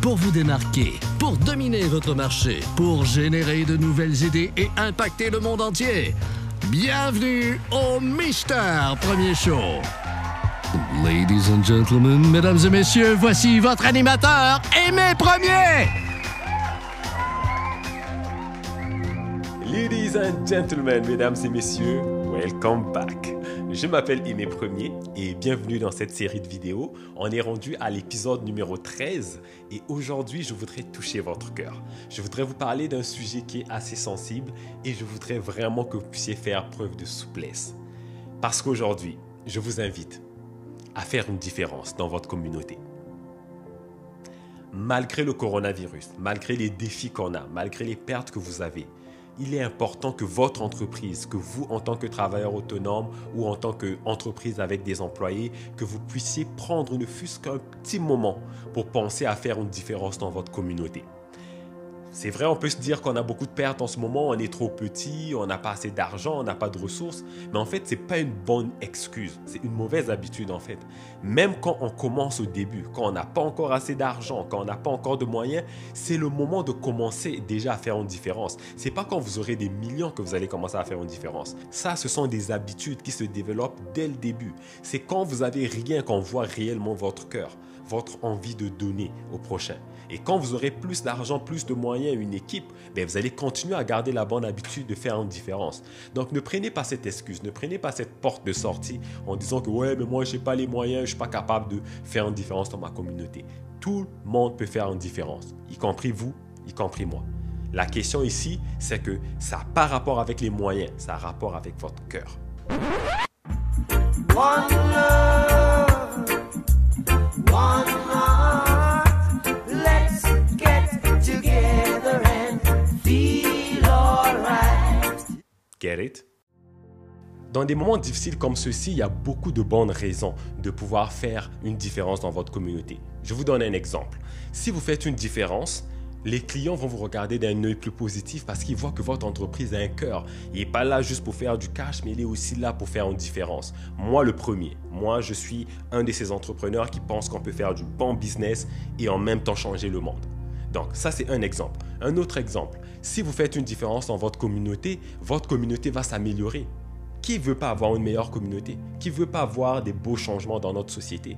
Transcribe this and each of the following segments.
pour vous démarquer, pour dominer votre marché, pour générer de nouvelles idées et impacter le monde entier. Bienvenue au Mister Premier Show. Ladies and gentlemen, mesdames et messieurs, voici votre animateur, Aimé Premier. Ladies and gentlemen, mesdames et messieurs, welcome back. Je m'appelle Aimé Premier et bienvenue dans cette série de vidéos. On est rendu à l'épisode numéro 13 et aujourd'hui je voudrais toucher votre cœur. Je voudrais vous parler d'un sujet qui est assez sensible et je voudrais vraiment que vous puissiez faire preuve de souplesse. Parce qu'aujourd'hui, je vous invite à faire une différence dans votre communauté. Malgré le coronavirus, malgré les défis qu'on a, malgré les pertes que vous avez, il est important que votre entreprise, que vous en tant que travailleur autonome ou en tant qu'entreprise avec des employés, que vous puissiez prendre ne fût-ce qu'un petit moment pour penser à faire une différence dans votre communauté. C'est vrai, on peut se dire qu'on a beaucoup de pertes en ce moment, on est trop petit, on n'a pas assez d'argent, on n'a pas de ressources, mais en fait, ce n'est pas une bonne excuse, c'est une mauvaise habitude en fait. Même quand on commence au début, quand on n'a pas encore assez d'argent, quand on n'a pas encore de moyens, c'est le moment de commencer déjà à faire une différence. C'est pas quand vous aurez des millions que vous allez commencer à faire une différence. Ça, ce sont des habitudes qui se développent dès le début. C'est quand vous avez rien qu'on voit réellement votre cœur votre envie de donner au prochain. Et quand vous aurez plus d'argent, plus de moyens, une équipe, ben vous allez continuer à garder la bonne habitude de faire une différence. Donc ne prenez pas cette excuse, ne prenez pas cette porte de sortie en disant que ouais, mais moi je n'ai pas les moyens, je ne suis pas capable de faire une différence dans ma communauté. Tout le monde peut faire une différence, y compris vous, y compris moi. La question ici, c'est que ça n'a pas rapport avec les moyens, ça a rapport avec votre cœur. Get it? Dans des moments difficiles comme ceux-ci, il y a beaucoup de bonnes raisons de pouvoir faire une différence dans votre communauté. Je vous donne un exemple. Si vous faites une différence, les clients vont vous regarder d'un œil plus positif parce qu'ils voient que votre entreprise a un cœur. Il n'est pas là juste pour faire du cash, mais il est aussi là pour faire une différence. Moi, le premier. Moi, je suis un de ces entrepreneurs qui pensent qu'on peut faire du bon business et en même temps changer le monde. Donc, ça, c'est un exemple. Un autre exemple, si vous faites une différence dans votre communauté, votre communauté va s'améliorer. Qui veut pas avoir une meilleure communauté? Qui veut pas avoir des beaux changements dans notre société?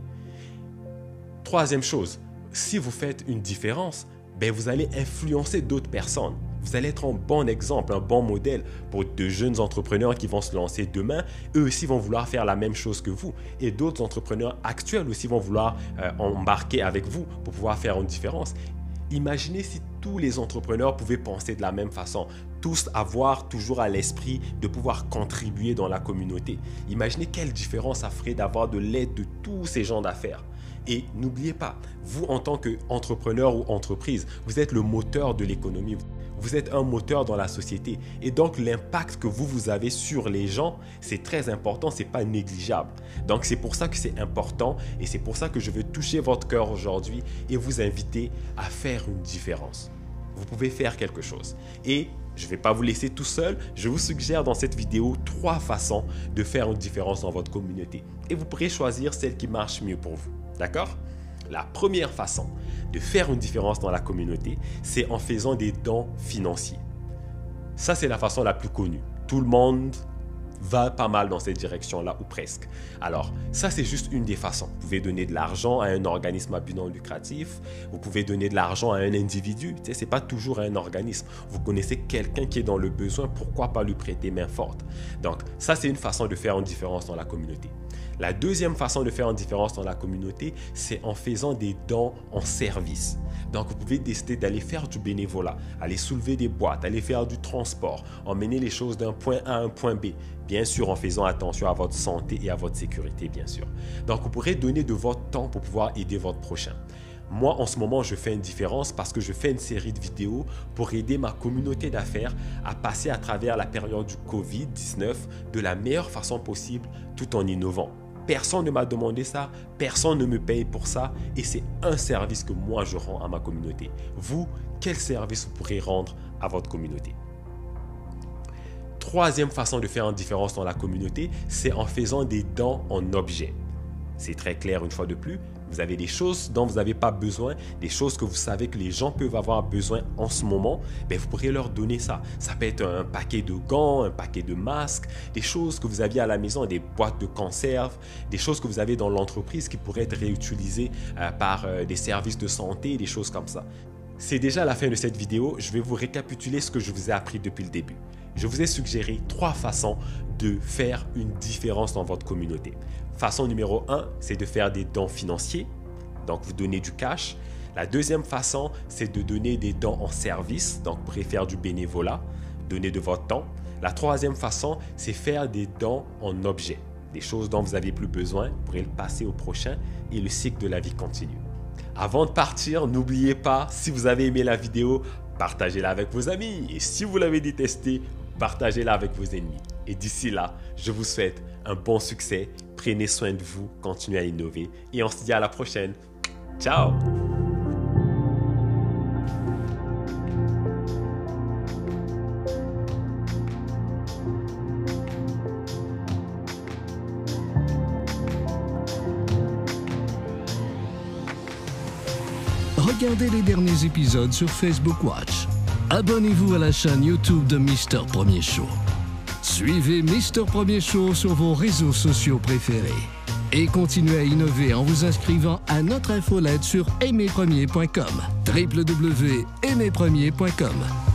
Troisième chose, si vous faites une différence, ben vous allez influencer d'autres personnes. Vous allez être un bon exemple, un bon modèle pour de jeunes entrepreneurs qui vont se lancer demain. Eux aussi vont vouloir faire la même chose que vous. Et d'autres entrepreneurs actuels aussi vont vouloir euh, embarquer avec vous pour pouvoir faire une différence. Imaginez si tous les entrepreneurs pouvaient penser de la même façon, tous avoir toujours à l'esprit de pouvoir contribuer dans la communauté. Imaginez quelle différence ça ferait d'avoir de l'aide de tous ces gens d'affaires. Et n'oubliez pas, vous en tant qu'entrepreneur ou entreprise, vous êtes le moteur de l'économie. Vous êtes un moteur dans la société. Et donc l'impact que vous, vous avez sur les gens, c'est très important, c'est pas négligeable. Donc c'est pour ça que c'est important et c'est pour ça que je veux toucher votre cœur aujourd'hui et vous inviter à faire une différence. Vous pouvez faire quelque chose. Et je ne vais pas vous laisser tout seul. Je vous suggère dans cette vidéo trois façons de faire une différence dans votre communauté. Et vous pourrez choisir celle qui marche mieux pour vous. D'accord? La première façon de faire une différence dans la communauté, c'est en faisant des dons financiers. Ça, c'est la façon la plus connue. Tout le monde va pas mal dans cette direction-là, ou presque. Alors, ça, c'est juste une des façons. Vous pouvez donner de l'argent à un organisme à but non lucratif, vous pouvez donner de l'argent à un individu, tu sais, c'est pas toujours un organisme. Vous connaissez quelqu'un qui est dans le besoin, pourquoi pas lui prêter main forte? Donc, ça, c'est une façon de faire une différence dans la communauté. La deuxième façon de faire une différence dans la communauté, c'est en faisant des dons en service. Donc, vous pouvez décider d'aller faire du bénévolat, aller soulever des boîtes, aller faire du transport, emmener les choses d'un point A à un point B. Bien sûr, en faisant attention à votre santé et à votre sécurité, bien sûr. Donc, vous pourrez donner de votre temps pour pouvoir aider votre prochain. Moi, en ce moment, je fais une différence parce que je fais une série de vidéos pour aider ma communauté d'affaires à passer à travers la période du Covid-19 de la meilleure façon possible tout en innovant. Personne ne m'a demandé ça, personne ne me paye pour ça et c'est un service que moi je rends à ma communauté. Vous, quel service vous pourrez rendre à votre communauté? Troisième façon de faire une différence dans la communauté, c'est en faisant des dons en objets. C'est très clair une fois de plus. Vous avez des choses dont vous n'avez pas besoin, des choses que vous savez que les gens peuvent avoir besoin en ce moment, ben, vous pourriez leur donner ça. Ça peut être un paquet de gants, un paquet de masques, des choses que vous aviez à la maison, des boîtes de conserve, des choses que vous avez dans l'entreprise qui pourraient être réutilisées euh, par euh, des services de santé, des choses comme ça. C'est déjà la fin de cette vidéo, je vais vous récapituler ce que je vous ai appris depuis le début. Je vous ai suggéré trois façons de faire une différence dans votre communauté. Façon numéro 1, c'est de faire des dons financiers, donc vous donnez du cash. La deuxième façon, c'est de donner des dons en service, donc faire du bénévolat, donner de votre temps. La troisième façon, c'est faire des dons en objets, des choses dont vous n'avez plus besoin, vous pourrez le passer au prochain et le cycle de la vie continue. Avant de partir, n'oubliez pas, si vous avez aimé la vidéo, partagez-la avec vos amis et si vous l'avez détestée, partagez-la avec vos ennemis. Et d'ici là, je vous souhaite un bon succès, prenez soin de vous, continuez à innover et on se dit à la prochaine. Ciao Regardez les derniers épisodes sur Facebook Watch. Abonnez-vous à la chaîne YouTube de Mister Premier Show. Suivez Mister Premier Show sur vos réseaux sociaux préférés. Et continuez à innover en vous inscrivant à notre infolette sur aimerpremier.com. www.aimerpremier.com